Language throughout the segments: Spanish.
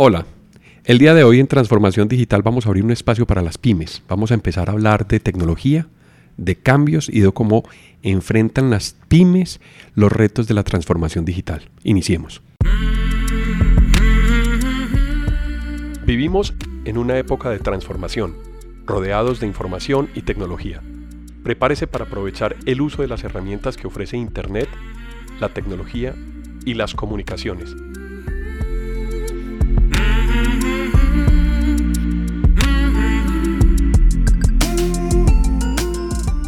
Hola, el día de hoy en Transformación Digital vamos a abrir un espacio para las pymes. Vamos a empezar a hablar de tecnología, de cambios y de cómo enfrentan las pymes los retos de la transformación digital. Iniciemos. Vivimos en una época de transformación, rodeados de información y tecnología. Prepárese para aprovechar el uso de las herramientas que ofrece Internet, la tecnología y las comunicaciones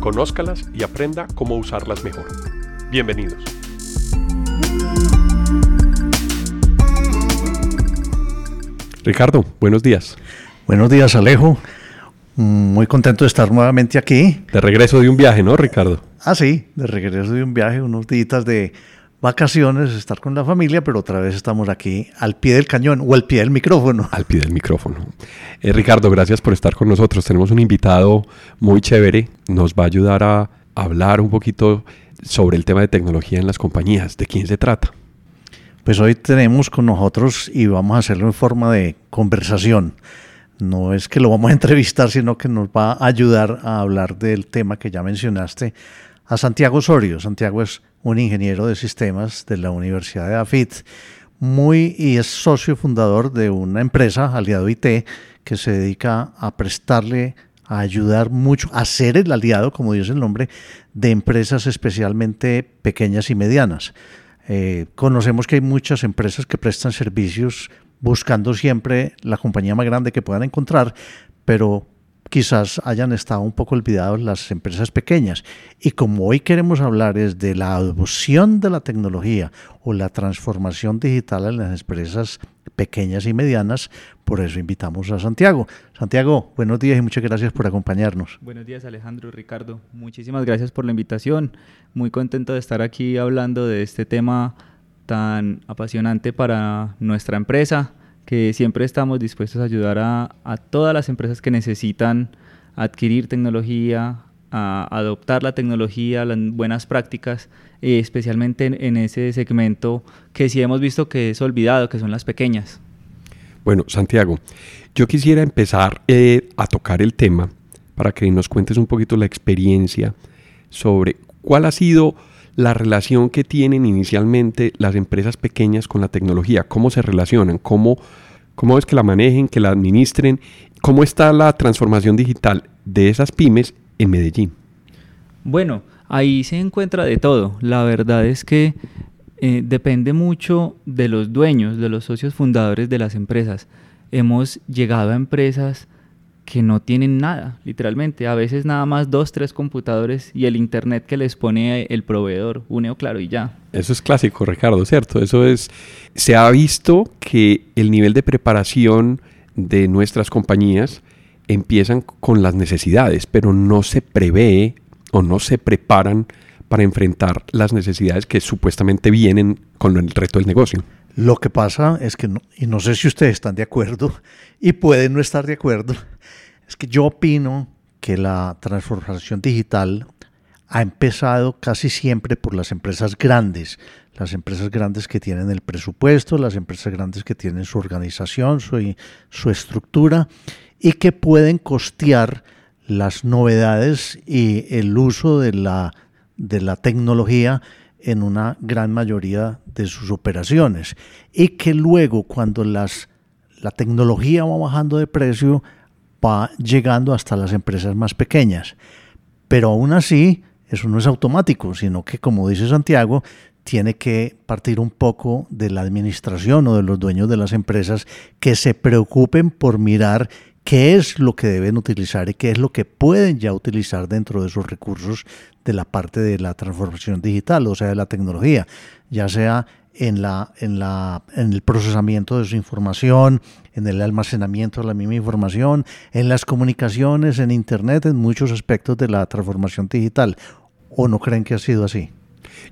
Conózcalas y aprenda cómo usarlas mejor. Bienvenidos. Ricardo, buenos días. Buenos días, Alejo. Muy contento de estar nuevamente aquí. De regreso de un viaje, ¿no, Ricardo? Ah, sí, de regreso de un viaje, unos días de vacaciones, estar con la familia, pero otra vez estamos aquí al pie del cañón o al pie del micrófono. Al pie del micrófono. Eh, Ricardo, gracias por estar con nosotros. Tenemos un invitado muy chévere. Nos va a ayudar a hablar un poquito sobre el tema de tecnología en las compañías. ¿De quién se trata? Pues hoy tenemos con nosotros y vamos a hacerlo en forma de conversación. No es que lo vamos a entrevistar, sino que nos va a ayudar a hablar del tema que ya mencionaste a Santiago Osorio. Santiago es un ingeniero de sistemas de la Universidad de AFIT, muy y es socio fundador de una empresa, Aliado IT, que se dedica a prestarle, a ayudar mucho, a ser el aliado, como dice el nombre, de empresas especialmente pequeñas y medianas. Eh, conocemos que hay muchas empresas que prestan servicios buscando siempre la compañía más grande que puedan encontrar, pero quizás hayan estado un poco olvidados las empresas pequeñas. Y como hoy queremos hablar es de la adopción de la tecnología o la transformación digital en las empresas pequeñas y medianas, por eso invitamos a Santiago. Santiago, buenos días y muchas gracias por acompañarnos. Buenos días Alejandro, Ricardo, muchísimas gracias por la invitación. Muy contento de estar aquí hablando de este tema tan apasionante para nuestra empresa que siempre estamos dispuestos a ayudar a, todas las empresas que necesitan adquirir tecnología, a adoptar la tecnología, las buenas prácticas, eh, especialmente en, ese segmento que sí hemos visto que es olvidado, que son las pequeñas. Bueno, Santiago, yo quisiera empezar eh, a tocar el tema para que nos cuentes un poquito la experiencia sobre cuál ha sido la relación que tienen inicialmente las empresas pequeñas con la tecnología, cómo se relacionan, cómo, cómo es que la manejen, que la administren, cómo está la transformación digital de esas pymes en Medellín. Bueno, ahí se encuentra de todo. La verdad es que eh, depende mucho de los dueños, de los socios fundadores de las empresas. Hemos llegado a empresas que no tienen nada, literalmente. A veces nada más dos, tres computadores y el internet que les pone el proveedor, une o claro y ya. Eso es clásico, Ricardo, ¿cierto? Eso es. Se ha visto que el nivel de preparación de nuestras compañías empiezan con las necesidades, pero no se prevé o no se preparan para enfrentar las necesidades que supuestamente vienen con el reto del negocio. Lo que pasa es que, y no sé si ustedes están de acuerdo, y pueden no estar de acuerdo, es que yo opino que la transformación digital ha empezado casi siempre por las empresas grandes, las empresas grandes que tienen el presupuesto, las empresas grandes que tienen su organización, su, su estructura y que pueden costear las novedades y el uso de la, de la tecnología en una gran mayoría de sus operaciones y que luego cuando las, la tecnología va bajando de precio va llegando hasta las empresas más pequeñas. Pero aún así, eso no es automático, sino que, como dice Santiago, tiene que partir un poco de la administración o de los dueños de las empresas que se preocupen por mirar qué es lo que deben utilizar y qué es lo que pueden ya utilizar dentro de sus recursos de la parte de la transformación digital, o sea, de la tecnología, ya sea en, la, en, la, en el procesamiento de su información, en el almacenamiento de la misma información, en las comunicaciones, en Internet, en muchos aspectos de la transformación digital. ¿O no creen que ha sido así?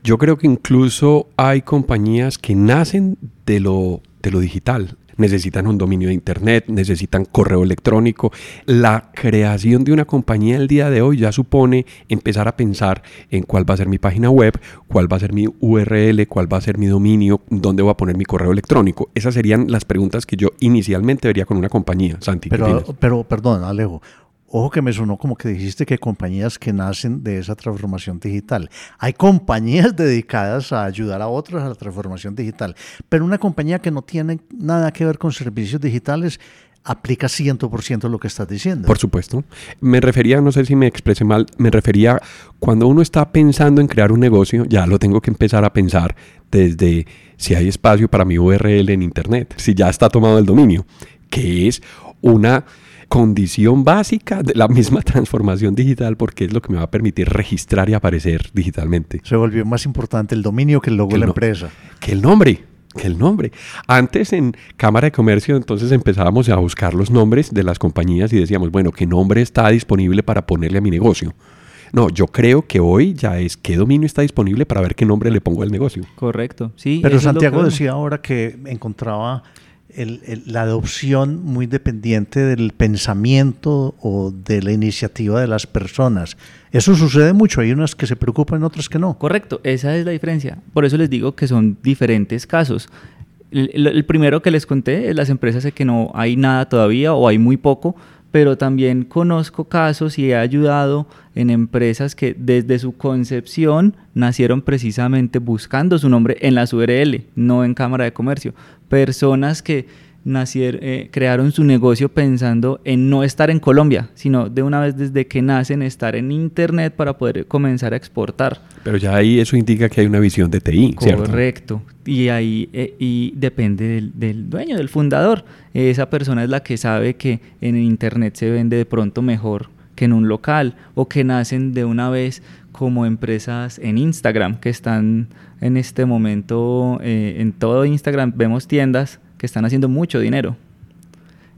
Yo creo que incluso hay compañías que nacen de lo, de lo digital, necesitan un dominio de Internet, necesitan correo electrónico. La creación de una compañía el día de hoy ya supone empezar a pensar en cuál va a ser mi página web, cuál va a ser mi URL, cuál va a ser mi dominio, dónde voy a poner mi correo electrónico. Esas serían las preguntas que yo inicialmente vería con una compañía, Santi. Pero, pero perdón, Alejo. Ojo que me sonó como que dijiste que compañías que nacen de esa transformación digital. Hay compañías dedicadas a ayudar a otros a la transformación digital, pero una compañía que no tiene nada que ver con servicios digitales aplica 100% lo que estás diciendo. Por supuesto. Me refería, no sé si me expresé mal, me refería cuando uno está pensando en crear un negocio, ya lo tengo que empezar a pensar desde si hay espacio para mi URL en Internet, si ya está tomado el dominio, que es una condición básica de la misma transformación digital porque es lo que me va a permitir registrar y aparecer digitalmente. Se volvió más importante el dominio que el logo de la empresa. Que el nombre, que el nombre. Antes en Cámara de Comercio entonces empezábamos a buscar los nombres de las compañías y decíamos, bueno, ¿qué nombre está disponible para ponerle a mi negocio? No, yo creo que hoy ya es qué dominio está disponible para ver qué nombre le pongo al negocio. Correcto, sí. Pero Santiago decía ahora que encontraba la adopción muy dependiente del pensamiento o de la iniciativa de las personas. Eso sucede mucho, hay unas que se preocupan, otras que no. Correcto, esa es la diferencia. Por eso les digo que son diferentes casos. El, primero que les conté es las empresas en que no hay nada todavía o hay muy poco, pero también conozco casos y he ayudado en empresas que desde su concepción nacieron precisamente buscando su nombre en las URL, no en Cámara de Comercio. Personas que nacieron, eh, crearon su negocio pensando en no estar en Colombia, sino de una vez desde que nacen estar en Internet para poder comenzar a exportar. Pero ya ahí eso indica que hay una visión de TI, ¿cierto? Correcto. Y ahí eh, y depende del, dueño, del fundador. Esa persona es la que sabe que en Internet se vende de pronto mejor que en un local o que nacen de una vez como empresas en Instagram que están en este momento eh, en todo Instagram vemos tiendas que están haciendo mucho dinero.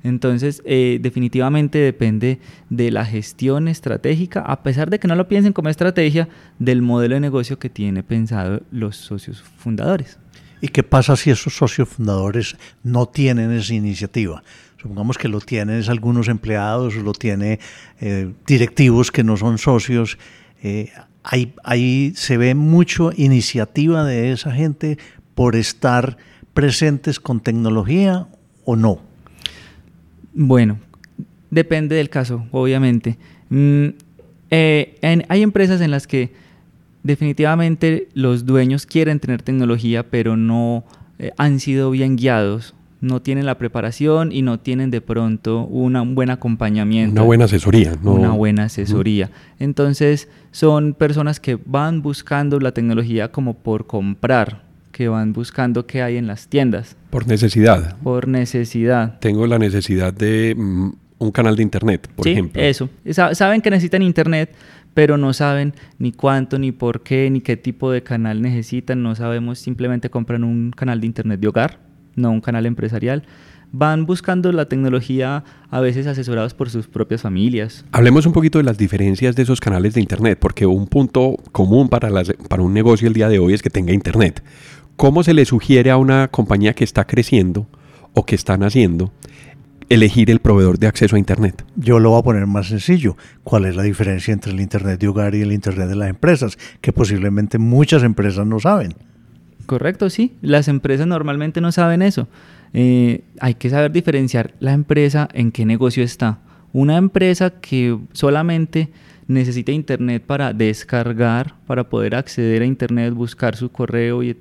Entonces, eh, definitivamente depende de la gestión estratégica, a pesar de que no lo piensen como estrategia, del modelo de negocio que tiene pensado los socios fundadores. ¿Y qué pasa si esos socios fundadores no tienen esa iniciativa? Supongamos que lo tienen algunos empleados, lo tiene eh, directivos que no son socios. Eh, ahí, ahí se ve mucho iniciativa de esa gente por estar presentes con tecnología o no? Bueno, depende del caso, obviamente. Mm, eh, hay empresas en las que definitivamente los dueños quieren tener tecnología, pero no eh, han sido bien guiados, no tienen la preparación y no tienen de pronto una, un buen acompañamiento. Una buena asesoría. Una buena asesoría. Entonces son personas que van buscando la tecnología como por comprar, que van buscando qué hay en las tiendas. Por necesidad. Por necesidad. Tengo la necesidad de mm, un canal de internet, por sí, ejemplo. Eso. Saben que necesitan internet, pero no saben ni cuánto, ni por qué, ni qué tipo de canal necesitan. No sabemos, simplemente compran un canal de internet de hogar, no un canal empresarial van buscando la tecnología a veces asesorados por sus propias familias. Hablemos un poquito de las diferencias de esos canales de Internet, porque un punto común para, para un negocio el día de hoy es que tenga Internet. ¿Cómo se le sugiere a una compañía que está creciendo o que están haciendo elegir el proveedor de acceso a Internet? Yo lo voy a poner más sencillo. ¿Cuál es la diferencia entre el Internet de hogar y el Internet de las empresas? Que posiblemente muchas empresas no saben. Correcto, sí. Las empresas normalmente no saben eso. Eh, hay que saber diferenciar la empresa en qué negocio está. Una empresa que solamente necesita Internet para descargar, para poder acceder a Internet, buscar su correo y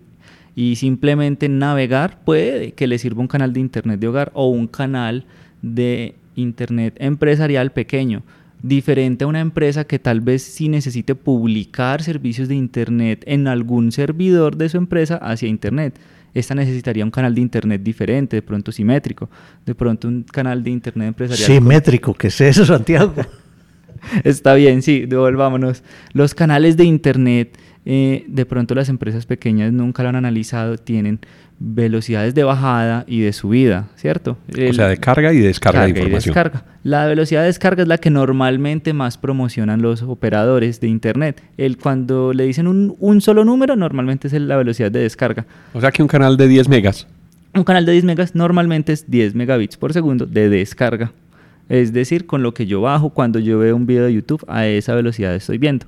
y simplemente navegar, puede que le sirva un canal de Internet de hogar o un canal de Internet empresarial pequeño, diferente a una empresa que tal vez sí necesite publicar servicios de Internet en algún servidor de su empresa hacia Internet. Esta necesitaría un canal de Internet diferente, de pronto simétrico, de pronto un canal de Internet empresarial. Simétrico, ¿qué es eso, Santiago? Está bien, sí, devolvámonos. Los canales de Internet eh, de pronto las empresas pequeñas nunca lo han analizado, tienen velocidades de bajada y de subida, ¿cierto? o sea, de carga y descarga de información. descarga. La velocidad de descarga es la que normalmente más promocionan los operadores de Internet. El, cuando le dicen un, un solo número, normalmente es la velocidad de descarga. O sea que un canal de 10 megas Un canal de 10 megas normalmente es 10 megabits por segundo de descarga. Es decir, con lo que yo bajo cuando yo veo un video de YouTube, a esa velocidad estoy viendo.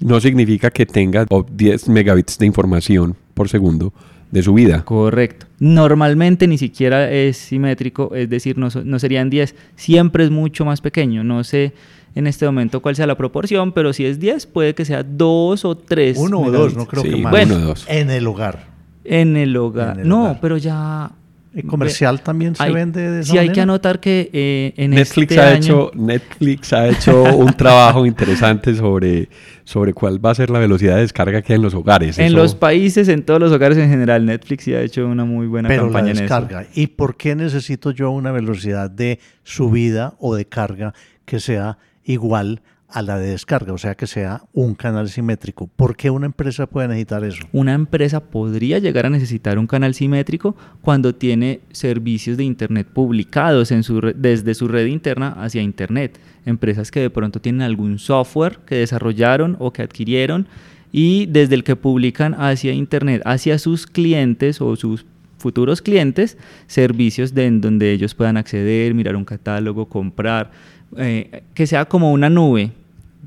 No significa que tenga 10 megabits de información por segundo de subida. Correcto. Normalmente ni siquiera es simétrico, es decir, no, no serían 10. Siempre es mucho más pequeño. No sé en este momento cuál sea la proporción, pero si es 10, puede que sea 2 o 3. Uno o dos, no creo Sí, que más. bueno, uno o dos. En el hogar. En el hogar. En el no, hogar. pero ya. ¿El comercial también se hay- vende de esa Sí, hay que anotar que eh, en Netflix, este ha año- hecho, Netflix ha hecho un trabajo interesante sobre, sobre cuál va a ser la velocidad de descarga que hay en los hogares. En Eso- los países, en todos los hogares en general, Netflix sí ha hecho una muy buena Pero la campaña en eso. descarga. ¿Y por qué necesito yo una velocidad de subida o de carga que sea igual a la de descarga? O sea, que sea un canal simétrico. ¿Por qué una empresa puede necesitar eso? Una empresa podría llegar a necesitar un canal simétrico cuando tiene servicios de Internet publicados en su desde su red interna hacia Internet. Empresas que de pronto tienen algún software que desarrollaron o que adquirieron y desde el que publican hacia Internet, hacia sus clientes o sus futuros clientes, servicios de, en donde ellos puedan acceder, mirar un catálogo, comprar, eh, que sea como una nube,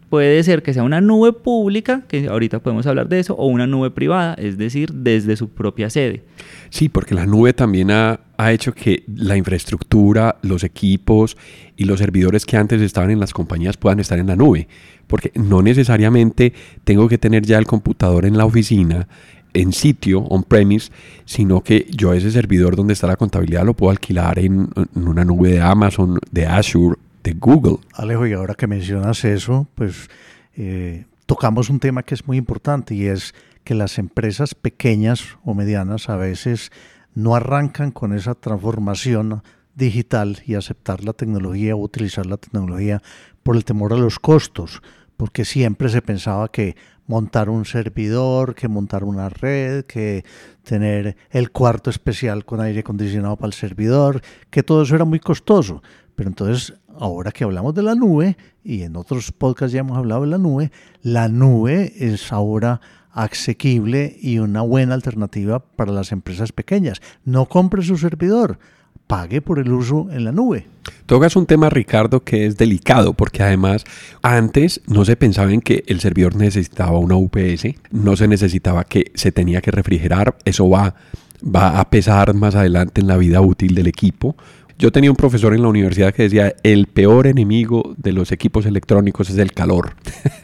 Puede ser que sea una nube pública, que ahorita podemos hablar de eso, o una nube privada, es decir, desde su propia sede. Sí, porque la nube también ha, ha hecho que la infraestructura, los equipos y los servidores que antes estaban en las compañías puedan estar en la nube. Porque no necesariamente tengo que tener ya el computador en la oficina, en sitio, on-premise, sino que yo ese servidor donde está la contabilidad lo puedo alquilar en, en una nube de Amazon, de Azure, Google. Alejo, y ahora que mencionas eso, pues eh, tocamos un tema que es muy importante y es que las empresas pequeñas o medianas a veces no arrancan con esa transformación digital y aceptar la tecnología o utilizar la tecnología por el temor a los costos, porque siempre se pensaba que montar un servidor, que montar una red, que tener el cuarto especial con aire acondicionado para el servidor, que todo eso era muy costoso. Pero entonces, ahora que hablamos de la nube, y en otros podcasts ya hemos hablado de la nube, la nube es ahora asequible y una buena alternativa para las empresas pequeñas. No compre su servidor, pague por el uso en la nube. Tocas un tema, Ricardo, que es delicado, porque además antes no se pensaba en que el servidor necesitaba una UPS, no se necesitaba que se tenía que refrigerar, eso va, va a pesar más adelante en la vida útil del equipo. Yo tenía un profesor en la universidad que decía, el peor enemigo de los equipos electrónicos es el calor.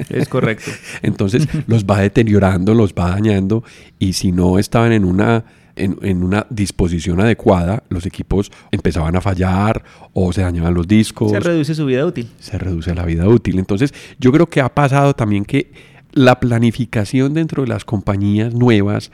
Es correcto. Entonces los va deteriorando, los va dañando y si no estaban en una, en, en una disposición adecuada, los equipos empezaban a fallar o se dañaban los discos Se reduce su vida útil. se reduce la vida útil. Entonces, yo creo que ha pasado también que la planificación dentro de las compañías nuevas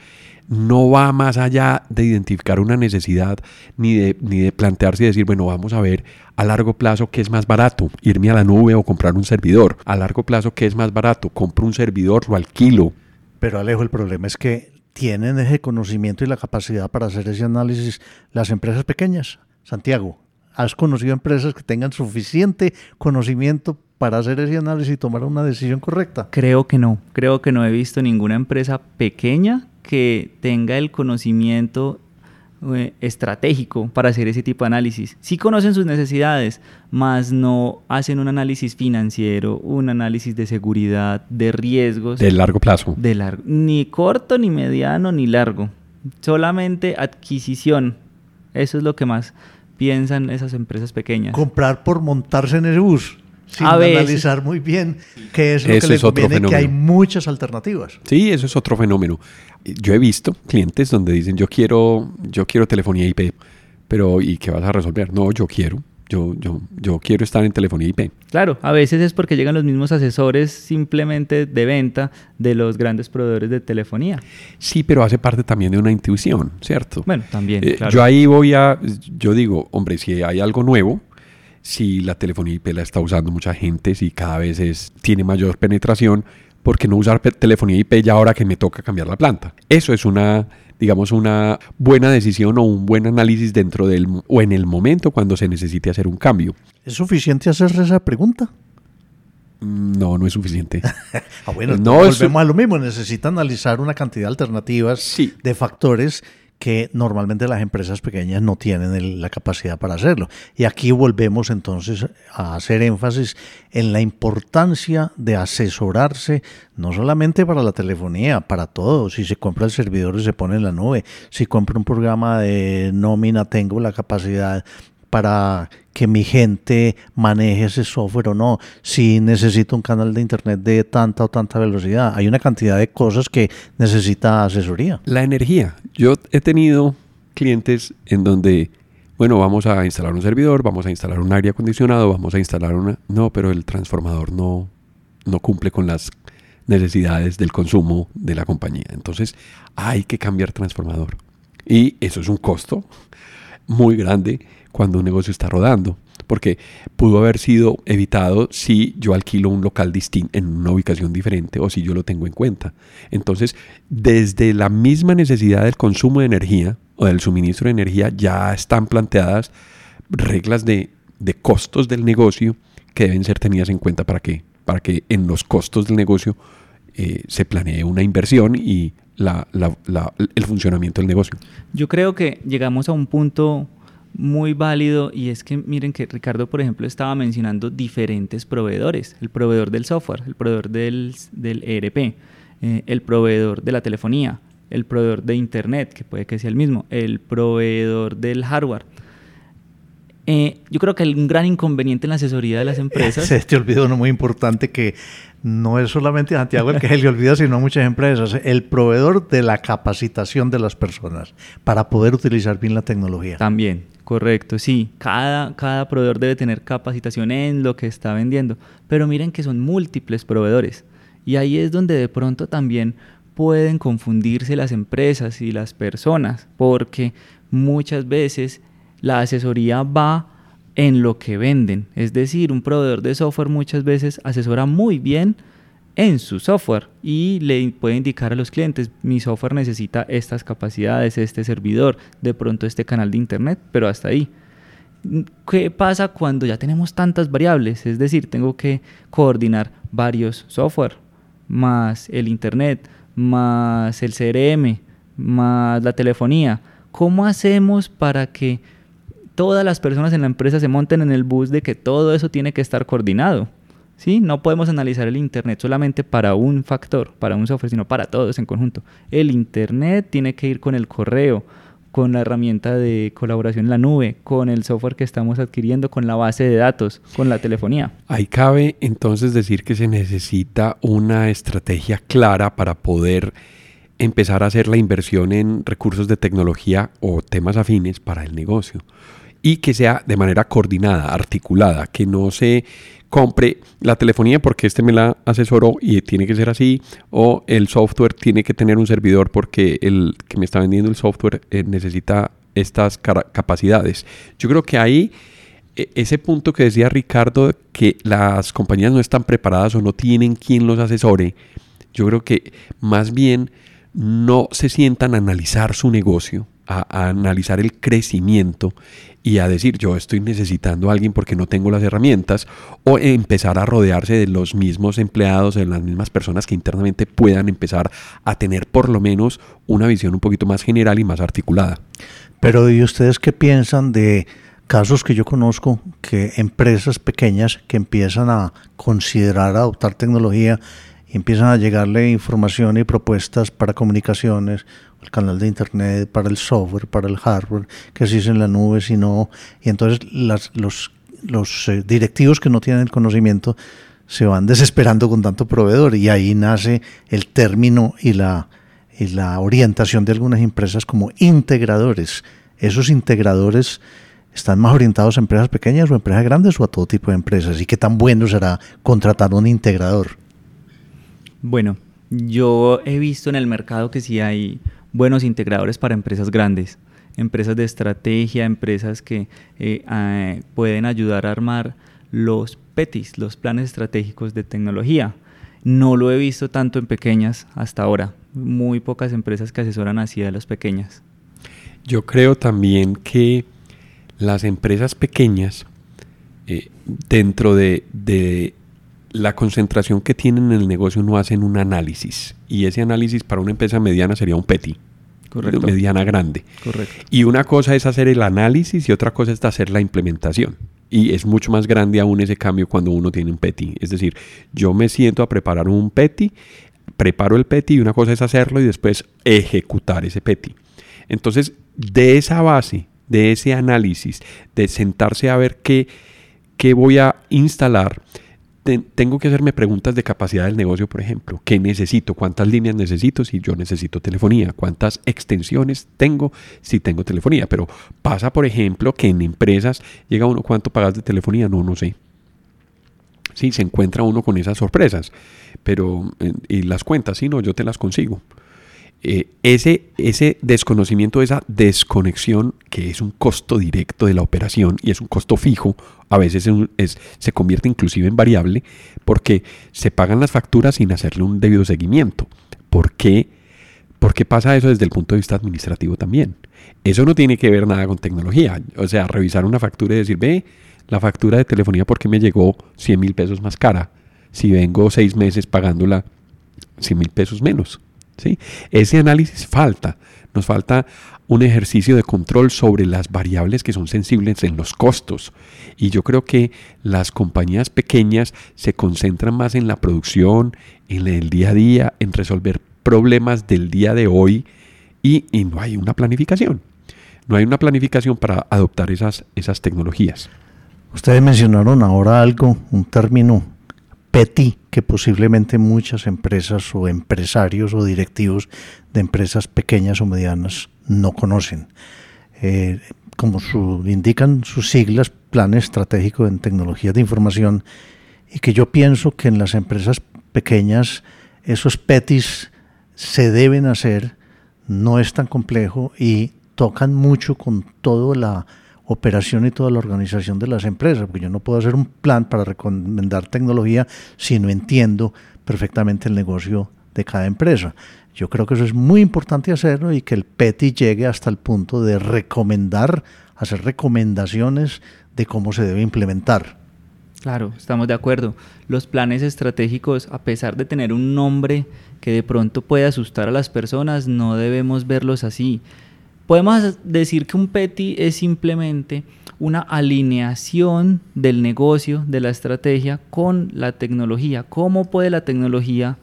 no va más allá de identificar una necesidad ni de, ni de plantearse y decir, bueno, vamos a ver a largo plazo qué es más barato, irme a la nube o comprar un servidor. A largo plazo, ¿qué es más barato? Compro un servidor, lo alquilo. Pero Alejo, el problema es que tienen ese conocimiento y la capacidad para hacer ese análisis las empresas pequeñas. Santiago, ¿has conocido empresas que tengan suficiente conocimiento para hacer ese análisis y tomar una decisión correcta? Creo que no. Creo que no he visto ninguna empresa pequeña que tenga el conocimiento eh, estratégico para hacer ese tipo de análisis. Sí conocen sus necesidades, mas no hacen un análisis financiero, un análisis de seguridad, de riesgos. De largo plazo. de largo, ni corto, ni mediano, ni largo. Solamente adquisición. Eso es lo que más piensan esas empresas pequeñas. Comprar por montarse en ese bus, sin A veces. analizar muy bien qué es lo que le conviene, que hay muchas alternativas. Sí, eso es otro fenómeno. Yo he visto clientes donde dicen, yo quiero, yo quiero telefonía IP, pero ¿y qué vas a resolver? No, yo quiero. Yo, yo, yo quiero estar en telefonía IP. Claro, a veces es porque llegan los mismos asesores simplemente de venta de los grandes proveedores de telefonía. Sí, pero hace parte también de una intuición, ¿cierto? Bueno, también, Eh, claro. Yo ahí voy a, yo digo, hombre, si hay algo nuevo, si la telefonía IP la está usando mucha gente, si cada vez es, tiene mayor penetración, ¿por qué no usar telefonía IP ya ahora que me toca cambiar la planta? Eso es una, digamos, una buena decisión o un buen análisis dentro del, o en el momento cuando se necesite hacer un cambio. ¿Es suficiente hacerse esa pregunta? Mm, No, no es suficiente. Ah, bueno, No, volvemos eso- a lo mismo. Necesita analizar una cantidad de alternativas Sí. de factores que normalmente las empresas pequeñas no tienen la capacidad para hacerlo. Y aquí volvemos entonces a hacer énfasis en la importancia de asesorarse, no solamente para la telefonía, para todo. Si se compra el servidor y se pone en la nube, si compra un programa de nómina, tengo la capacidad para que mi gente maneje ese software o no, si necesito un canal de internet de tanta o tanta velocidad. Hay una cantidad de cosas que necesita asesoría. La energía. Yo he tenido clientes en donde, bueno, vamos a instalar un servidor, vamos a instalar un aire acondicionado, vamos a instalar una... No, pero el transformador no, no cumple con las necesidades del consumo de la compañía. Entonces hay que cambiar transformador. Y eso es un costo muy grande cuando un negocio está rodando, porque pudo haber sido evitado si yo alquilo un local distinto en una ubicación diferente o si yo lo tengo en cuenta. Entonces, desde la misma necesidad del consumo de energía o del suministro de energía ya están planteadas reglas de, costos del negocio que deben ser tenidas en cuenta para que, para que en los costos del negocio eh, se planee una inversión y el funcionamiento del negocio. Yo creo que llegamos a un punto muy válido y es que miren que Ricardo, por ejemplo, estaba mencionando diferentes proveedores, el proveedor del software, el proveedor del, del ERP, eh, el proveedor de la telefonía, el proveedor de Internet, que puede que sea el mismo, el proveedor del hardware. Eh, yo creo que hay un gran inconveniente en la asesoría de las empresas. Se te olvidó uno muy importante que no es solamente Santiago el que se le olvida, sino muchas empresas. El proveedor de la capacitación de las personas para poder utilizar bien la tecnología. También, Correcto, sí. Cada, cada proveedor debe tener capacitación en lo que está vendiendo. Pero miren que son múltiples proveedores. Y ahí es donde de pronto también pueden confundirse las empresas y las personas. Porque muchas veces la asesoría va en lo que venden. Es decir, un proveedor de software muchas veces asesora muy bien en su software y le puede indicar a los clientes, mi software necesita estas capacidades, este servidor, de pronto este canal de internet, pero hasta ahí. ¿Qué pasa cuando ya tenemos tantas variables? Es decir, tengo que coordinar varios software, más el internet, más el CRM, más la telefonía. ¿Cómo hacemos para que todas las personas en la empresa se monten en el bus de que todo eso tiene que estar coordinado? ¿Sí? No podemos analizar el Internet solamente para un factor, para un software, sino para todos en conjunto. El Internet tiene que ir con el correo, con la herramienta de colaboración en la nube, con el software que estamos adquiriendo, con la base de datos, con la telefonía. Ahí cabe entonces decir que se necesita una estrategia clara para poder empezar a hacer la inversión en recursos de tecnología o temas afines para el negocio y que sea de manera coordinada, articulada, que no se compre la telefonía porque este me la asesoró y tiene que ser así, o el software tiene que tener un servidor porque el que me está vendiendo el software eh, necesita estas capacidades. Yo creo que ahí e, ese punto que decía Ricardo, que las compañías no están preparadas o no tienen quien los asesore, yo creo que más bien no se sientan a analizar su negocio, a, analizar el crecimiento y a decir yo estoy necesitando a alguien porque no tengo las herramientas o empezar a rodearse de los mismos empleados, de las mismas personas que internamente puedan empezar a tener por lo menos una visión un poquito más general y más articulada. Pero ¿y ustedes qué piensan de casos que yo conozco que empresas pequeñas que empiezan a considerar adoptar tecnología y empiezan a llegarle información y propuestas para comunicaciones el canal de internet, para el software, para el hardware, que si es en la nube, si no. Y entonces las, los, eh, directivos que no tienen el conocimiento se van desesperando con tanto proveedor y ahí nace el término y la, y la orientación de algunas empresas como integradores. Esos integradores están más orientados a empresas pequeñas o empresas grandes o a todo tipo de empresas. ¿Y qué tan bueno será contratar un integrador? Bueno, yo he visto en el mercado que sí hay buenos integradores para empresas grandes, empresas de estrategia, empresas que eh, ah, pueden ayudar a armar los PETIs, los planes estratégicos de tecnología. No lo he visto tanto en pequeñas hasta ahora. Muy pocas empresas que asesoran así a las pequeñas. Yo creo también que las empresas pequeñas, eh, dentro de, la concentración que tienen en el negocio no hacen un análisis. Y ese análisis para una empresa mediana sería un PETI. Correcto. mediana grande. Correcto. Y una cosa es hacer el análisis y otra cosa es hacer la implementación. Y es mucho más grande aún ese cambio cuando uno tiene un PETI. Es decir, yo me siento a preparar un PETI, preparo el PETI y una cosa es hacerlo y después ejecutar ese PETI. Entonces, de esa base, de ese análisis, de sentarse a ver qué, qué voy a instalar, tengo que hacerme preguntas de capacidad del negocio, por ejemplo. ¿Qué necesito? ¿Cuántas líneas necesito si yo necesito telefonía? ¿Cuántas extensiones tengo si tengo telefonía? Pero pasa, por ejemplo, que en empresas llega uno, ¿cuánto pagas de telefonía? No, no sé. Sí, se encuentra uno con esas sorpresas. Pero, eh, y las cuentas, sí, no, yo te las consigo. Eh, ese, ese desconocimiento, esa desconexión, que es un costo directo de la operación y es un costo fijo, a veces es, se convierte inclusive en variable porque se pagan las facturas sin hacerle un debido seguimiento. ¿Por qué? ¿Por qué pasa eso desde el punto de vista administrativo también? Eso no tiene que ver nada con tecnología. O sea, revisar una factura y decir, ve, la factura de telefonía, ¿por qué me llegó 100 mil pesos más cara? Si vengo seis meses pagándola 100 mil pesos menos. Ese análisis falta. Nos falta un ejercicio de control sobre las variables que son sensibles en los costos. Y yo creo que las compañías pequeñas se concentran más en la producción, en el día a día, en resolver problemas del día de hoy y, no hay una planificación. No hay una planificación para adoptar esas, esas tecnologías. Ustedes mencionaron ahora algo, un término PETI, que posiblemente muchas empresas o empresarios o directivos de empresas pequeñas o medianas no conocen. Eh, como su, indican sus siglas, Plan Estratégico en Tecnologías de Información, y que yo pienso que en las empresas pequeñas esos PETIs se deben hacer, no es tan complejo y tocan mucho con toda la operación y toda la organización de las empresas, porque yo no puedo hacer un plan para recomendar tecnología si no entiendo perfectamente el negocio de cada empresa. Yo creo que eso es muy importante hacerlo y que el PETI llegue hasta el punto de recomendar, hacer recomendaciones de cómo se debe implementar. Claro, estamos de acuerdo. Los planes estratégicos, a pesar de tener un nombre que de pronto puede asustar a las personas, no debemos verlos así. Podemos decir que un PETI es simplemente una alineación del negocio, de la estrategia con la tecnología. ¿Cómo puede la tecnología,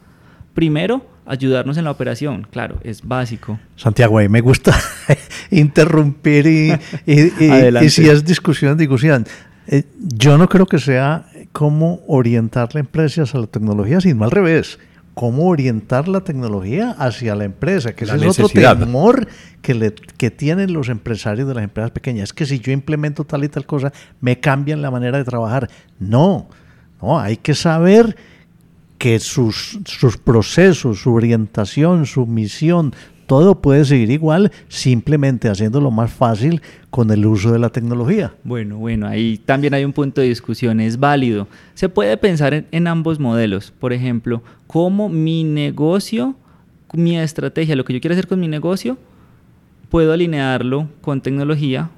primero, ayudarnos en la operación? Claro, es básico. Santiago, ahí me gusta interrumpir y, y, si es discusión, discusión. Eh, yo no creo que sea cómo orientar la empresa hacia la tecnología, sino al revés cómo orientar la tecnología hacia la empresa, que ese es otro temor que, le, que tienen los empresarios de las empresas pequeñas. Es que si yo implemento tal y tal cosa, me cambian la manera de trabajar. No, no, hay que saber que sus, sus procesos, su orientación, su misión, todo puede seguir igual, simplemente haciéndolo más fácil con el uso de la tecnología. Bueno, bueno, ahí también hay un punto de discusión, es válido. Se puede pensar en, ambos modelos, por ejemplo, cómo mi negocio, mi estrategia, lo que yo quiero hacer con mi negocio, puedo alinearlo con tecnología,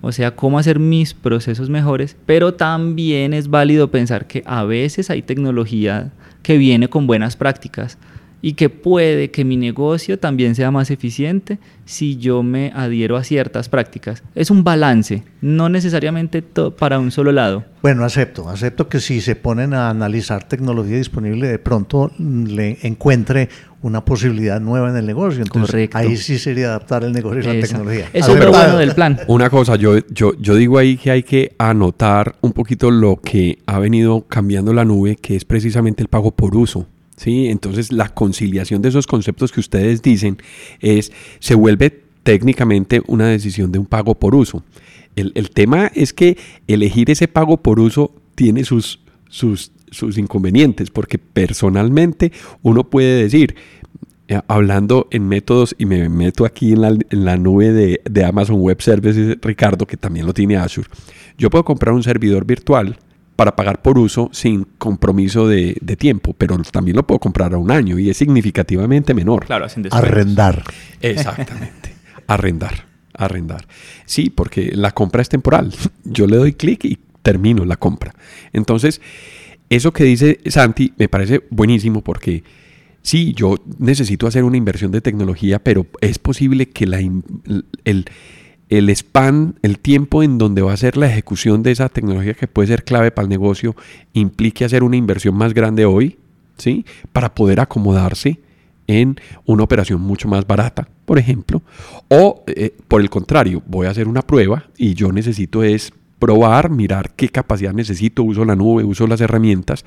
o sea, cómo hacer mis procesos mejores, pero también es válido pensar que a veces hay tecnología que viene con buenas prácticas y que puede que mi negocio también sea más eficiente si yo me adhiero a ciertas prácticas. Es un balance, no necesariamente para un solo lado. Bueno, acepto, acepto que si se ponen a analizar tecnología disponible, de pronto le encuentre una posibilidad nueva en el negocio. Entonces, ahí sí sería adaptar el negocio a la tecnología. Eso es lo bueno del plan. Una cosa, yo, yo, yo digo ahí que hay que anotar un poquito lo que ha venido cambiando la nube, que es precisamente el pago por uso. ¿Sí? Entonces la conciliación de esos conceptos que ustedes dicen es, se vuelve técnicamente una decisión de un pago por uso. El, tema es que elegir ese pago por uso tiene sus, sus, sus inconvenientes, porque personalmente uno puede decir, eh, hablando en métodos, y me meto aquí en la, en la nube de, de, Amazon Web Services, Ricardo, que también lo tiene Azure, yo puedo comprar un servidor virtual para pagar por uso sin compromiso de, tiempo, pero también lo puedo comprar a un año y es significativamente menor. Claro, sin Arrendar. Exactamente. arrendar. Arrendar. Sí, porque la compra es temporal. Yo le doy clic y termino la compra. Entonces, eso que dice Santi me parece buenísimo porque sí, yo necesito hacer una inversión de tecnología, pero es posible que la, el, el span, el tiempo en donde va a ser la ejecución de esa tecnología que puede ser clave para el negocio, implique hacer una inversión más grande hoy, ¿sí? Para poder acomodarse en una operación mucho más barata, por ejemplo. O, eh, por el contrario, voy a hacer una prueba y yo necesito es probar, mirar qué capacidad necesito, uso la nube, uso las herramientas,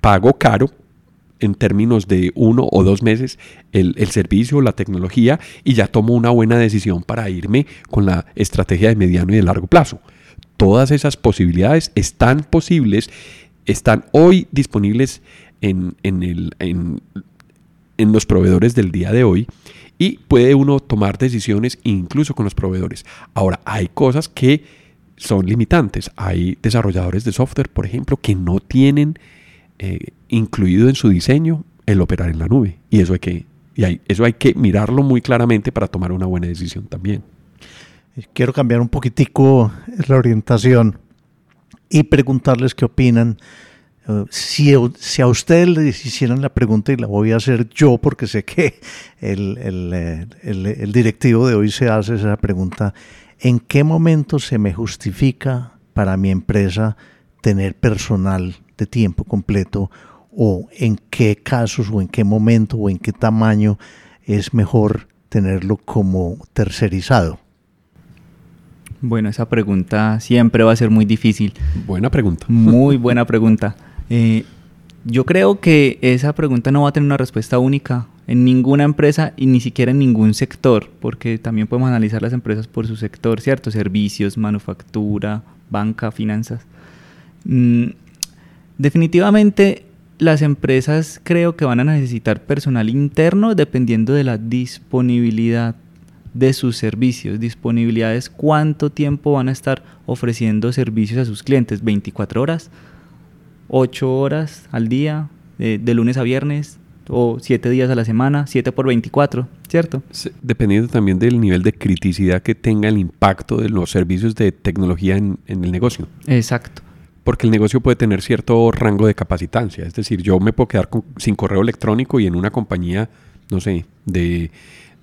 pago caro en términos de uno o dos meses el, el servicio, la tecnología y ya tomo una buena decisión para irme con la estrategia de mediano y de largo plazo. Todas esas posibilidades están posibles, están hoy disponibles en, en, el, en, en los proveedores del día de hoy y puede uno tomar decisiones incluso con los proveedores. Ahora, hay cosas que son limitantes. Hay desarrolladores de software, por ejemplo, que no tienen eh, incluido en su diseño el operar en la nube. Y eso hay que, hay, eso hay que mirarlo muy claramente para tomar una buena decisión también. Quiero cambiar un poquitico la orientación y preguntarles qué opinan. Si, a ustedes les hicieran la pregunta, y la voy a hacer yo porque sé que el, el, eh, el, el directivo de hoy se hace esa pregunta, ¿en qué momento se me justifica para mi empresa tener personal de tiempo completo o en qué casos o en qué momento o en qué tamaño es mejor tenerlo como tercerizado? Bueno, esa pregunta siempre va a ser muy difícil. Buena pregunta. Muy buena pregunta. Eh, yo creo que esa pregunta no va a tener una respuesta única en ninguna empresa y ni siquiera en ningún sector, porque también podemos analizar las empresas por su sector, ¿cierto? Servicios, manufactura, banca, finanzas. Mm, definitivamente las empresas creo que van a necesitar personal interno dependiendo de la disponibilidad de sus servicios. Disponibilidad es cuánto tiempo van a estar ofreciendo servicios a sus clientes, 24 horas, 8 horas al día, de, de lunes a viernes, o 7 días a la semana, 7 por 24, ¿cierto? Dependiendo también del nivel de criticidad que tenga el impacto de los servicios de tecnología en, en, el negocio. Exacto. Porque el negocio puede tener cierto rango de capacitancia. Es decir, yo me puedo quedar con, sin correo electrónico y en una compañía, no sé, de,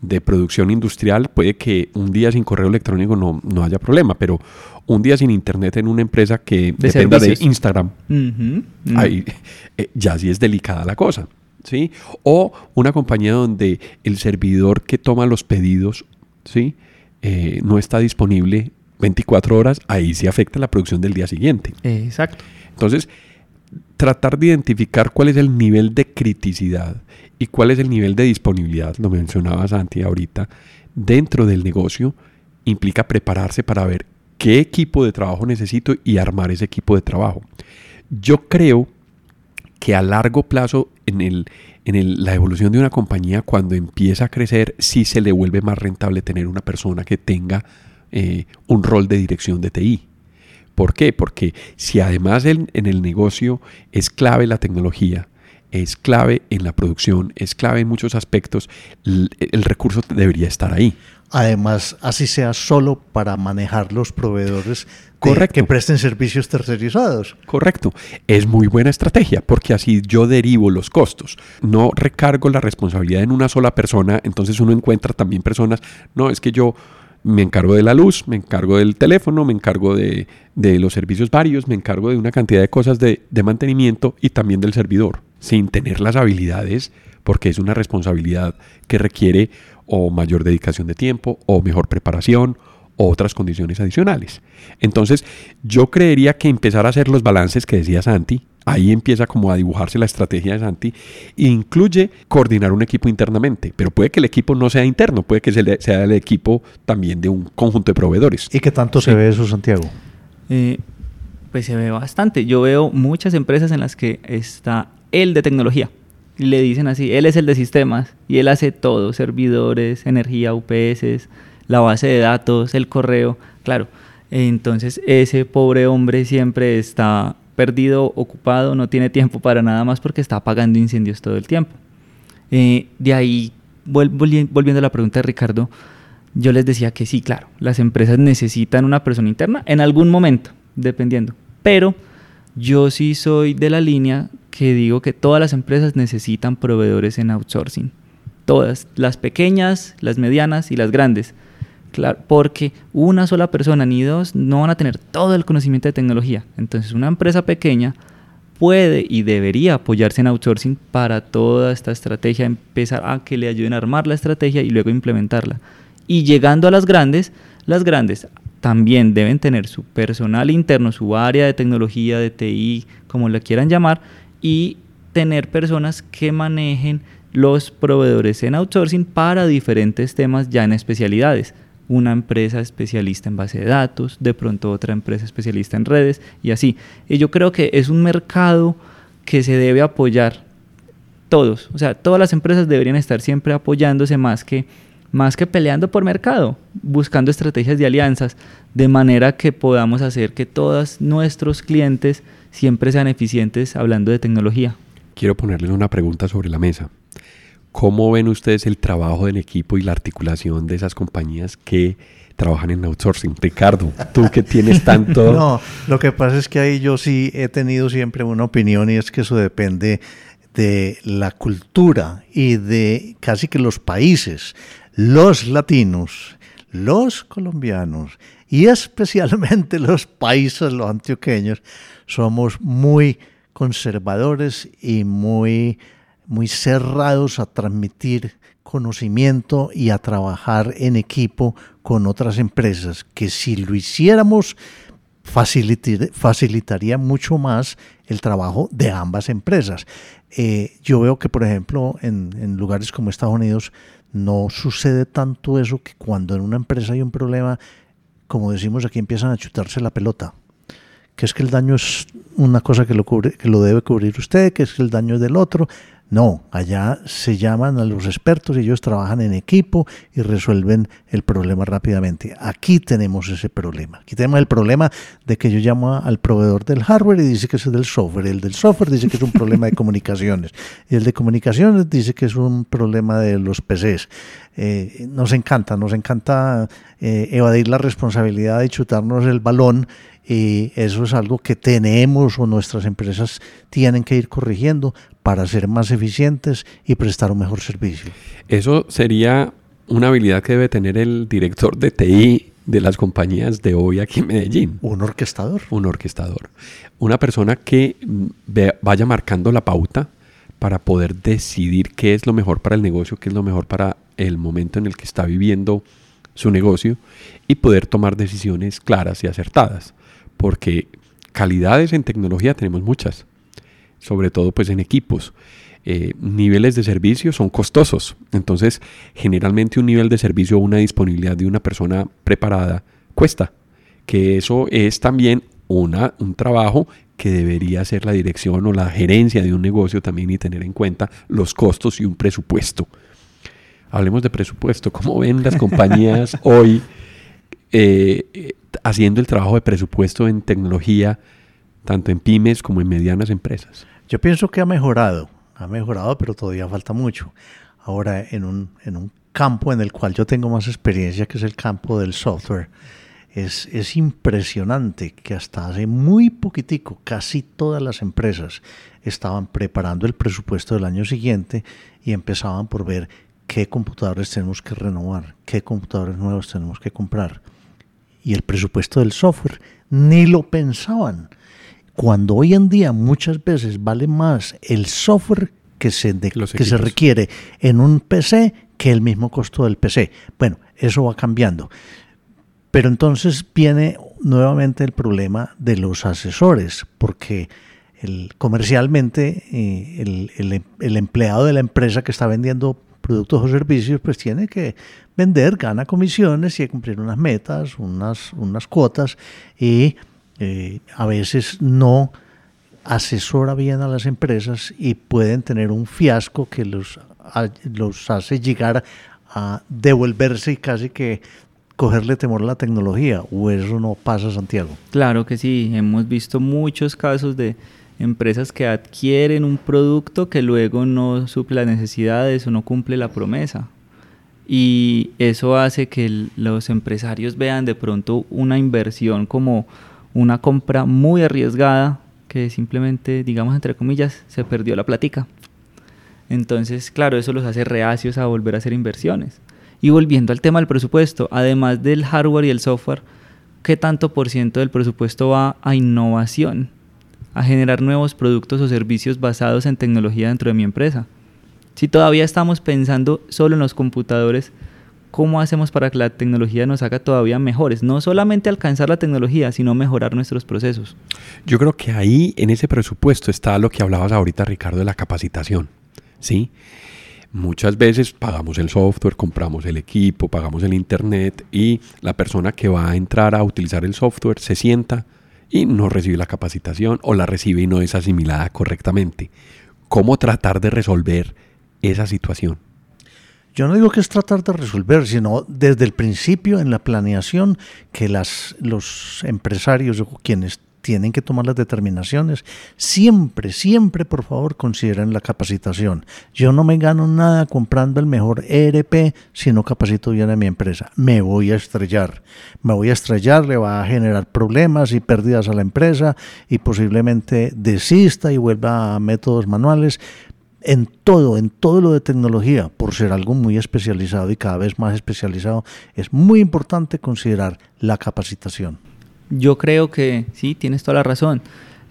de, producción industrial, puede que un día sin correo electrónico no, no haya problema, pero un día sin internet en una empresa que De dependa servicios. de Instagram, ahí, eh, ya sí es delicada la cosa. ¿sí? O una compañía donde el servidor que toma los pedidos, ¿sí? Eh, no está disponible 24 horas, ahí sí afecta la producción del día siguiente. Exacto. Entonces, tratar de identificar cuál es el nivel de criticidad y cuál es el nivel de disponibilidad, lo mencionaba Santi ahorita, dentro del negocio, implica prepararse para ver qué equipo de trabajo necesito y armar ese equipo de trabajo. Yo creo que a largo plazo en, el, en el, la evolución de una compañía, cuando empieza a crecer, sí se le vuelve más rentable tener una persona que tenga eh, un rol de dirección de TI. ¿Por qué? Porque si además en, en el negocio es clave la tecnología, es clave en la producción, es clave en muchos aspectos, el, el recurso debería estar ahí. Además, así sea solo para manejar los proveedores de- que presten servicios tercerizados. Correcto. Es muy buena estrategia porque así yo derivo los costos. No recargo la responsabilidad en una sola persona, entonces uno encuentra también personas, no, es que yo me encargo de la luz, me encargo del teléfono, me encargo de, los servicios varios, me encargo de una cantidad de cosas de, de mantenimiento y también del servidor, sin tener las habilidades, porque es una responsabilidad que requiere o mayor dedicación de tiempo o mejor preparación o otras condiciones adicionales. Entonces, yo creería que empezar a hacer los balances que decía Santi, ahí empieza como a dibujarse la estrategia de Santi, incluye coordinar un equipo internamente, pero puede que el equipo no sea interno, puede que se- sea el equipo también de un conjunto de proveedores. ¿Y qué tanto se ve eso, Santiago? Eh, pues se ve bastante. Yo veo muchas empresas en las que está el de tecnología. Y le dicen así, él es el de sistemas y él hace todo, servidores, energía, UPS, la base de datos, el correo. Claro, entonces ese pobre hombre siempre está perdido, ocupado, no tiene tiempo para nada más porque está apagando incendios todo el tiempo. Eh, de ahí, vol- volvi- volviendo a la pregunta de Ricardo, yo les decía que sí, claro, las empresas necesitan una persona interna en algún momento, dependiendo. Pero yo sí soy de la línea que digo que todas las empresas necesitan proveedores en outsourcing. Todas, las pequeñas, las medianas y las grandes. Claro, porque una sola persona ni dos no van a tener todo el conocimiento de tecnología. Entonces, una empresa pequeña puede y debería apoyarse en outsourcing para toda esta estrategia, empezar a que le ayuden a armar la estrategia y luego implementarla. Y llegando a las grandes, las grandes también deben tener su personal interno, su área de tecnología, de TI, como la quieran llamar, y tener personas que manejen los proveedores en outsourcing para diferentes temas ya en especialidades. Una empresa especialista en base de datos, de pronto otra empresa especialista en redes y así. Y yo creo que es un mercado que se debe apoyar todos. O sea, todas las empresas deberían estar siempre apoyándose más que, más que peleando por mercado, buscando estrategias de alianzas, de manera que podamos hacer que todos nuestros clientes siempre sean eficientes hablando de tecnología. Quiero ponerles una pregunta sobre la mesa. ¿Cómo ven ustedes el trabajo del equipo y la articulación de esas compañías que trabajan en outsourcing? Ricardo, tú que tienes tanto... no, lo que pasa es que ahí yo sí he tenido siempre una opinión y es que eso depende de la cultura y de casi que los países, los latinos, los colombianos y especialmente los países, los antioqueños, somos muy conservadores y muy, muy cerrados a transmitir conocimiento y a trabajar en equipo con otras empresas, que si lo hiciéramos facilitaría mucho más el trabajo de ambas empresas. Eh, yo veo que, por ejemplo, en, lugares como Estados Unidos no sucede tanto eso que cuando en una empresa hay un problema, como decimos aquí, empiezan a chutarse la pelota que es que el daño es una cosa que lo, que lo debe cubrir usted, que es que el daño es del otro. No, allá se llaman a los expertos y ellos trabajan en equipo y resuelven el problema rápidamente. Aquí tenemos ese problema. Aquí tenemos el problema de que yo llamo al proveedor del hardware y dice que es del software. El del software dice que es un problema de comunicaciones. El de comunicaciones dice que es un problema de los PCs. Eh, nos encanta, nos encanta eh, evadir la responsabilidad y chutarnos el balón y eso es algo que tenemos o nuestras empresas tienen que ir corrigiendo para ser más eficientes y prestar un mejor servicio. Eso sería una habilidad que debe tener el director de TI de las compañías de hoy aquí en Medellín. Un orquestador. Un orquestador. Una persona que mm, vaya marcando la pauta para poder decidir qué es lo mejor para el negocio, qué es lo mejor para el momento en el que está viviendo su negocio y poder tomar decisiones claras y acertadas porque calidades en tecnología tenemos muchas, sobre todo pues en equipos. Eh, niveles de servicio son costosos, entonces generalmente un nivel de servicio o una disponibilidad de una persona preparada cuesta, que eso es también una, un trabajo que debería hacer la dirección o la gerencia de un negocio también y tener en cuenta los costos y un presupuesto. Hablemos de presupuesto, ¿cómo ven las compañías hoy? Eh, haciendo el trabajo de presupuesto en tecnología, tanto en pymes como en medianas empresas? Yo pienso que ha mejorado, ha mejorado, pero todavía falta mucho. Ahora, en un, en un campo en el cual yo tengo más experiencia, que es el campo del software, es, es, impresionante que hasta hace muy poquitico casi todas las empresas estaban preparando el presupuesto del año siguiente y empezaban por ver qué computadores tenemos que renovar, qué computadores nuevos tenemos que comprar y el presupuesto del software. Ni lo pensaban. Cuando hoy en día muchas veces vale más el software que se, que se requiere en un PC que el mismo costo del PC. Bueno, eso va cambiando. Pero entonces viene nuevamente el problema de los asesores, porque el, comercialmente eh, el, el, el, empleado de la empresa que está vendiendo productos o servicios, pues tiene que vender, gana comisiones y cumplir unas metas, unas, unas cuotas y eh, a veces no asesora bien a las empresas y pueden tener un fiasco que los, los hace llegar a devolverse y casi que cogerle temor a la tecnología, o eso no pasa, Santiago. Claro que sí, hemos visto muchos casos de empresas que adquieren un producto que luego no suple las necesidades o no cumple la promesa. Y eso hace que los empresarios vean de pronto una inversión como una compra muy arriesgada que simplemente, digamos entre comillas, se perdió la platica. Entonces, claro, eso los hace reacios a volver a hacer inversiones. Y volviendo al tema del presupuesto, además del hardware y el software, ¿qué tanto por ciento del presupuesto va a innovación? A generar nuevos productos o servicios basados en tecnología dentro de mi empresa. Si todavía estamos pensando solo en los computadores, ¿cómo hacemos para que la tecnología nos haga todavía mejores? No solamente alcanzar la tecnología, sino mejorar nuestros procesos. Yo creo que ahí, en ese presupuesto, está lo que hablabas ahorita, Ricardo, de la capacitación. ¿Sí? Muchas veces pagamos el software, compramos el equipo, pagamos el internet y la persona que va a entrar a utilizar el software se sienta y no recibe la capacitación o la recibe y no es asimilada correctamente. ¿Cómo tratar de resolver esa situación? Yo no digo que es tratar de resolver, sino desde el principio en la planeación que las, los empresarios o quienes tienen que tomar las determinaciones, siempre, siempre, por favor, consideren la capacitación. Yo no me gano nada comprando el mejor ERP si no capacito bien a mi empresa. Me voy a estrellar. Me voy a estrellar, le va a generar problemas y pérdidas a la empresa y posiblemente desista y vuelva a métodos manuales en todo, en todo lo de tecnología, por ser algo muy especializado y cada vez más especializado, es muy importante considerar la capacitación. Yo creo que sí, tienes toda la razón.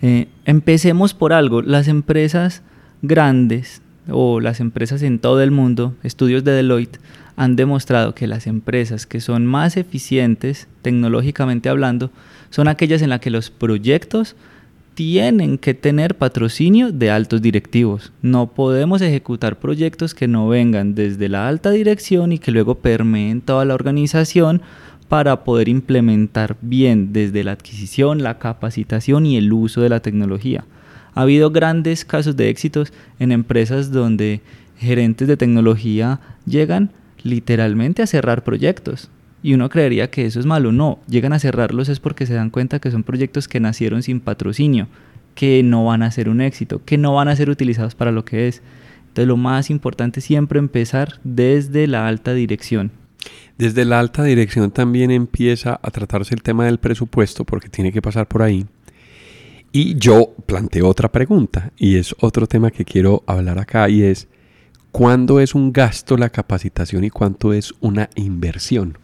Eh, empecemos por algo. Las empresas grandes o las empresas en todo el mundo, estudios de Deloitte, han demostrado que las empresas que son más eficientes tecnológicamente hablando son aquellas en las que los proyectos tienen que tener patrocinio de altos directivos. No podemos ejecutar proyectos que no vengan desde la alta dirección y que luego permeen toda la organización para poder implementar bien desde la adquisición, la capacitación y el uso de la tecnología. Ha habido grandes casos de éxitos en empresas donde gerentes de tecnología llegan literalmente a cerrar proyectos. Y uno creería que eso es malo. No, llegan a cerrarlos es porque se dan cuenta que son proyectos que nacieron sin patrocinio, que no van a ser un éxito, que no van a ser utilizados para lo que es. Entonces lo más importante es siempre empezar desde la alta dirección. Desde la alta dirección también empieza a tratarse el tema del presupuesto porque tiene que pasar por ahí. Y yo planteo otra pregunta y es otro tema que quiero hablar acá y es, ¿cuándo es un gasto la capacitación y cuánto es una inversión?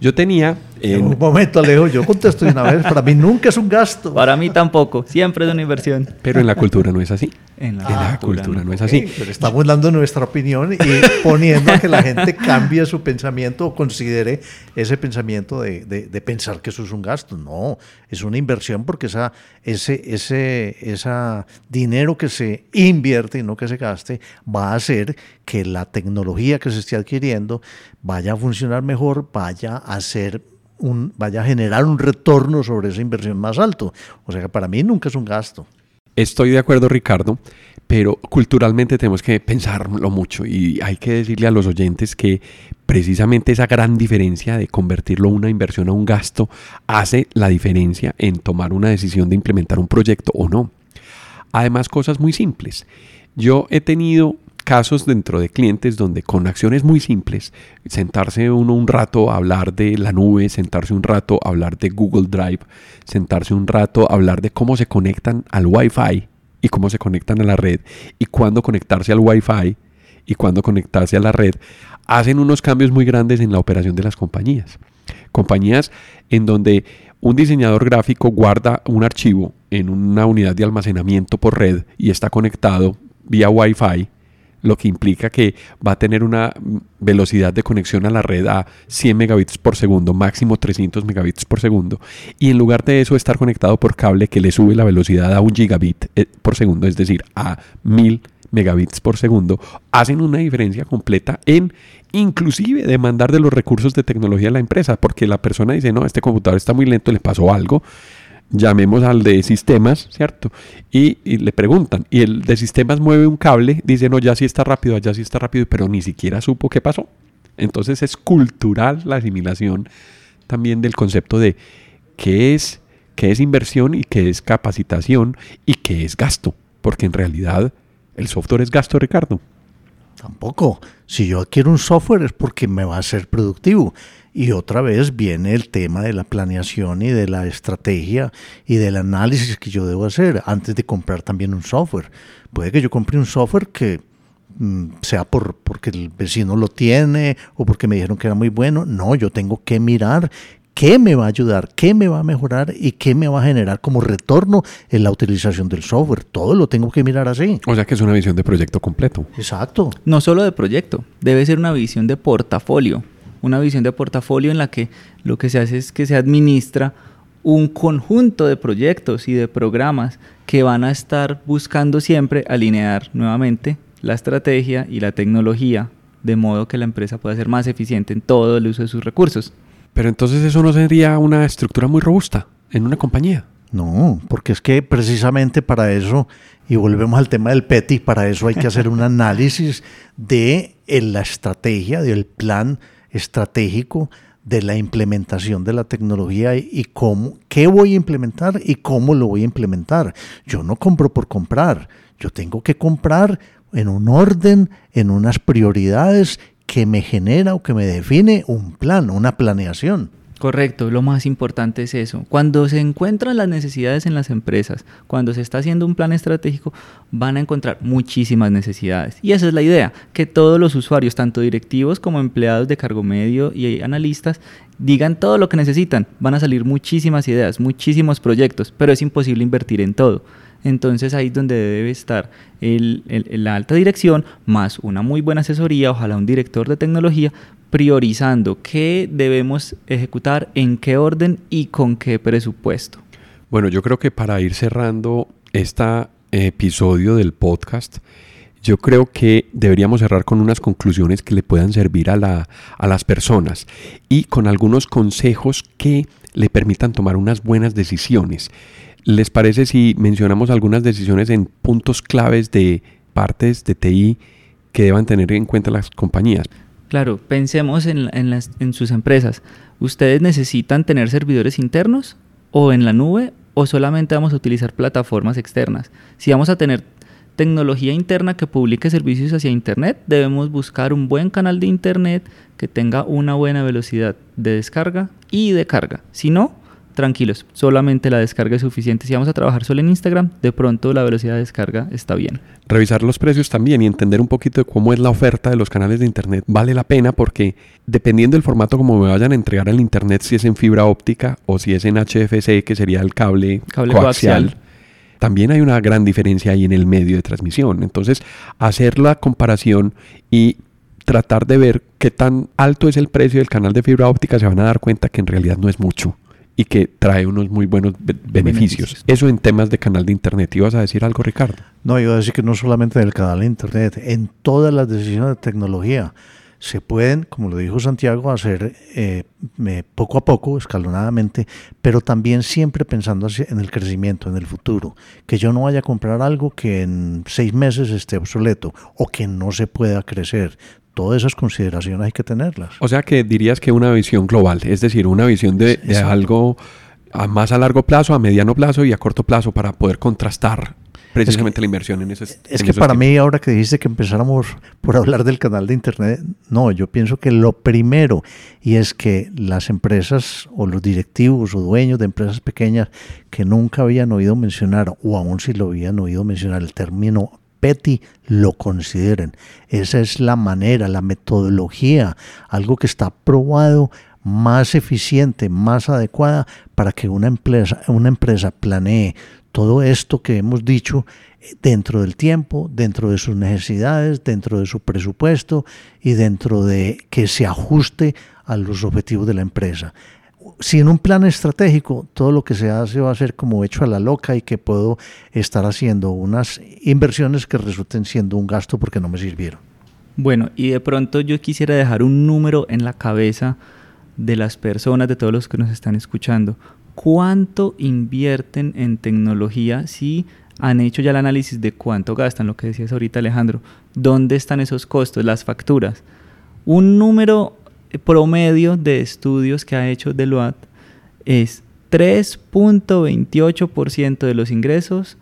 Yo tenía... En... Un momento, Alejo, yo contesto una vez, para mí nunca es un gasto. Para mí tampoco, siempre es una inversión. Pero en la cultura no es así. En la, cultura, no, es así. pero estamos dando nuestra opinión y poniendo a que la gente cambie su pensamiento o considere ese pensamiento de, de, pensar que eso es un gasto. No, es una inversión porque esa, ese, ese esa dinero que se invierte y no que se gaste va a hacer que la tecnología que se esté adquiriendo vaya a funcionar mejor, vaya a hacer un, vaya a generar un retorno sobre esa inversión más alto. O sea que para mí nunca es un gasto. Estoy de acuerdo, Ricardo, pero culturalmente tenemos que pensarlo mucho y hay que decirle a los oyentes que precisamente esa gran diferencia de convertirlo una inversión a un gasto hace la diferencia en tomar una decisión de implementar un proyecto o no. Además, cosas muy simples. Yo he tenido casos dentro de clientes donde con acciones muy simples, sentarse uno un rato a hablar de la nube, sentarse un rato a hablar de Google Drive, sentarse un rato a hablar de cómo se conectan al Wi-Fi y cómo se conectan a la red y cuándo conectarse al Wi-Fi y cuándo conectarse a la red, hacen unos cambios muy grandes en la operación de las compañías. Compañías en donde un diseñador gráfico guarda un archivo en una unidad de almacenamiento por red y está conectado vía Wi-Fi lo que implica que va a tener una velocidad de conexión a la red a 100 megabits por segundo, máximo 300 megabits por segundo, y en lugar de eso estar conectado por cable que le sube la velocidad a un gigabit eh, por segundo, es decir, a 1000 megabits por segundo, hacen una diferencia completa en inclusive demandar de los recursos de tecnología de la empresa, porque la persona dice, no, este computador está muy lento, le pasó algo, llamemos al de sistemas, ¿cierto? Y, le preguntan, y el de sistemas mueve un cable, dice, no, ya sí está rápido, allá sí está rápido, pero ni siquiera supo qué pasó. Entonces es cultural la asimilación también del concepto de qué es, qué es inversión y qué es capacitación y qué es gasto, porque en realidad el software es gasto, Ricardo. tampoco. Si yo adquiero un software es porque me va a ser productivo. Y otra vez viene el tema de la planeación y de la estrategia y del análisis que yo debo hacer antes de comprar también un software. Puede que yo compre un software que mm, sea por, porque el vecino lo tiene o porque me dijeron que era muy bueno. No, yo tengo que mirar qué me va a ayudar, qué me va a mejorar y qué me va a generar como retorno en la utilización del software. Todo lo tengo que mirar así. O sea que es una visión de proyecto completo. Exacto. No solo de proyecto, debe ser una visión de portafolio una visión de portafolio en la que lo que se hace es que se administra un conjunto de proyectos y de programas que van a estar buscando siempre alinear nuevamente la estrategia y la tecnología de modo que la empresa pueda ser más eficiente en todo el uso de sus recursos. Pero entonces eso no sería una estructura muy robusta en una compañía. No, porque es que precisamente para eso, y volvemos al tema del PETI, para eso hay que hacer un análisis de la estrategia, del plan estratégico de la implementación de la tecnología y, cómo, qué voy a implementar y cómo lo voy a implementar. Yo no compro por comprar, yo tengo que comprar en un orden, en unas prioridades que me genera o que me define un plan, una planeación. Correcto, lo más importante es eso. Cuando se encuentran las necesidades en las empresas, cuando se está haciendo un plan estratégico, van a encontrar muchísimas necesidades. Y esa es la idea, que todos los usuarios, tanto directivos como empleados de cargo medio y analistas, digan todo lo que necesitan. Van a salir muchísimas ideas, muchísimos proyectos, pero es imposible invertir en todo. Entonces ahí es donde debe estar la alta dirección más una muy buena asesoría, ojalá un director de tecnología, priorizando qué debemos ejecutar, en qué orden y con qué presupuesto. Bueno, yo creo que para ir cerrando este episodio del podcast, yo creo que deberíamos cerrar con unas conclusiones que le puedan servir a, la, a las personas y con algunos consejos que le permitan tomar unas buenas decisiones. ¿Les parece si mencionamos algunas decisiones en puntos claves de partes de TI que deban tener en cuenta las compañías? Claro, pensemos en, en, sus empresas. ¿Ustedes necesitan tener servidores internos o en la nube o solamente vamos a utilizar plataformas externas? Si vamos a tener tecnología interna que publique servicios hacia Internet, debemos buscar un buen canal de Internet que tenga una buena velocidad de descarga y de carga. Si no, tranquilos, solamente la descarga es suficiente. Si vamos a trabajar solo en Instagram, de pronto la velocidad de descarga está bien. Revisar los precios también y entender un poquito de cómo es la oferta de los canales de Internet vale la pena porque dependiendo del formato como me vayan a entregar el Internet, si es en fibra óptica o si es en HFC, que sería el cable, coaxial, también hay una gran diferencia ahí en el medio de transmisión. Entonces, hacer la comparación y tratar de ver qué tan alto es el precio del canal de fibra óptica, se van a dar cuenta que en realidad no es mucho y que trae unos muy buenos beneficios. Eso en temas de canal de Internet. ¿Ibas a decir algo, Ricardo? No, iba a decir que no solamente en el canal de Internet, en todas las decisiones de tecnología se pueden, como lo dijo Santiago, hacer eh, poco a poco, escalonadamente, pero también siempre pensando en el crecimiento, en el futuro. Que yo no vaya a comprar algo que en seis meses esté obsoleto o que no se pueda crecer todas esas consideraciones hay que tenerlas. O sea que dirías que una visión global, es decir, una visión de, algo a más a largo plazo, a mediano plazo y a corto plazo para poder contrastar precisamente la inversión en ese Es que para mí, ahora que dijiste que empezáramos por hablar del canal de Internet, no, yo pienso que lo primero, y es que las empresas o los directivos o dueños de empresas pequeñas que nunca habían oído mencionar, o aún si lo habían oído mencionar el término PETI lo consideren. Esa es la manera, la metodología, algo que está probado más eficiente, más adecuada para que una empresa, una empresa planee todo esto que hemos dicho dentro del tiempo, dentro de sus necesidades, dentro de su presupuesto y dentro de que se ajuste a los objetivos de la empresa si en un plan estratégico todo lo que se hace va a ser como hecho a la loca y que puedo estar haciendo unas inversiones que resulten siendo un gasto porque no me sirvieron. Bueno, y de pronto yo quisiera dejar un número en la cabeza de las personas, de todos los que nos están escuchando. ¿Cuánto invierten en tecnología si han hecho ya el análisis de cuánto gastan? Lo que decías ahorita Alejandro. ¿Dónde están esos costos, las facturas? Un número promedio de estudios que ha hecho Deloitte es 3.28% de los ingresos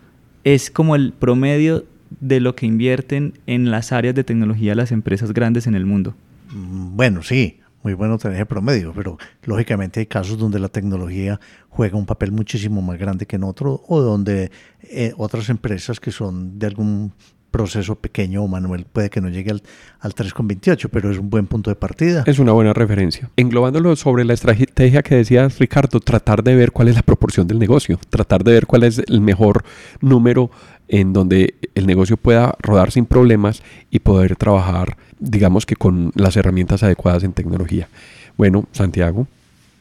es como el promedio de lo que invierten en las áreas de tecnología las empresas grandes en el mundo. Mm, bueno, sí, muy bueno tener ese promedio, pero lógicamente hay casos donde la tecnología juega un papel muchísimo más grande que en otro o donde eh, otras empresas que son de algún proceso pequeño, Manuel, puede que no llegue al, al 3,28, pero es un buen punto de partida. Es una buena referencia. Englobándolo sobre la estrategia que decías, Ricardo, tratar de ver cuál es la proporción del negocio, tratar de ver cuál es el mejor número en donde el negocio pueda rodar sin problemas y poder trabajar, digamos que con las herramientas adecuadas en tecnología. Bueno, Santiago,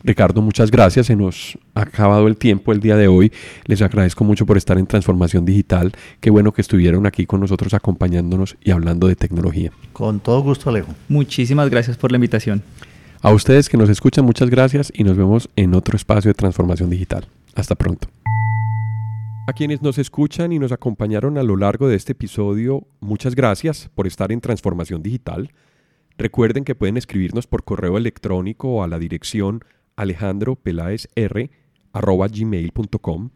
Ricardo, muchas gracias. Se nos ha acabado el tiempo el día de hoy. Les agradezco mucho por estar en Transformación Digital. Qué bueno que estuvieron aquí con nosotros acompañándonos y hablando de tecnología. Con todo gusto, Alejo. Muchísimas gracias por la invitación. A ustedes que nos escuchan, muchas gracias y nos vemos en otro espacio de Transformación Digital. Hasta pronto. A quienes nos escuchan y nos acompañaron a lo largo de este episodio, muchas gracias por estar en Transformación Digital. Recuerden que pueden escribirnos por correo electrónico a la dirección alejandropelaesr.gmail.com.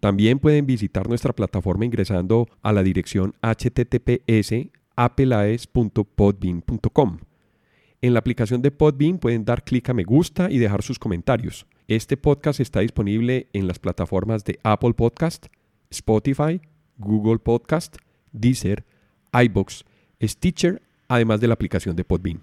También pueden visitar nuestra plataforma ingresando a la dirección https apelaes.podbean.com. En la aplicación de Podbean pueden dar clic a me gusta y dejar sus comentarios. Este podcast está disponible en las plataformas de Apple Podcast, Spotify, Google Podcast, Deezer, iBox, Stitcher, además de la aplicación de Podbean.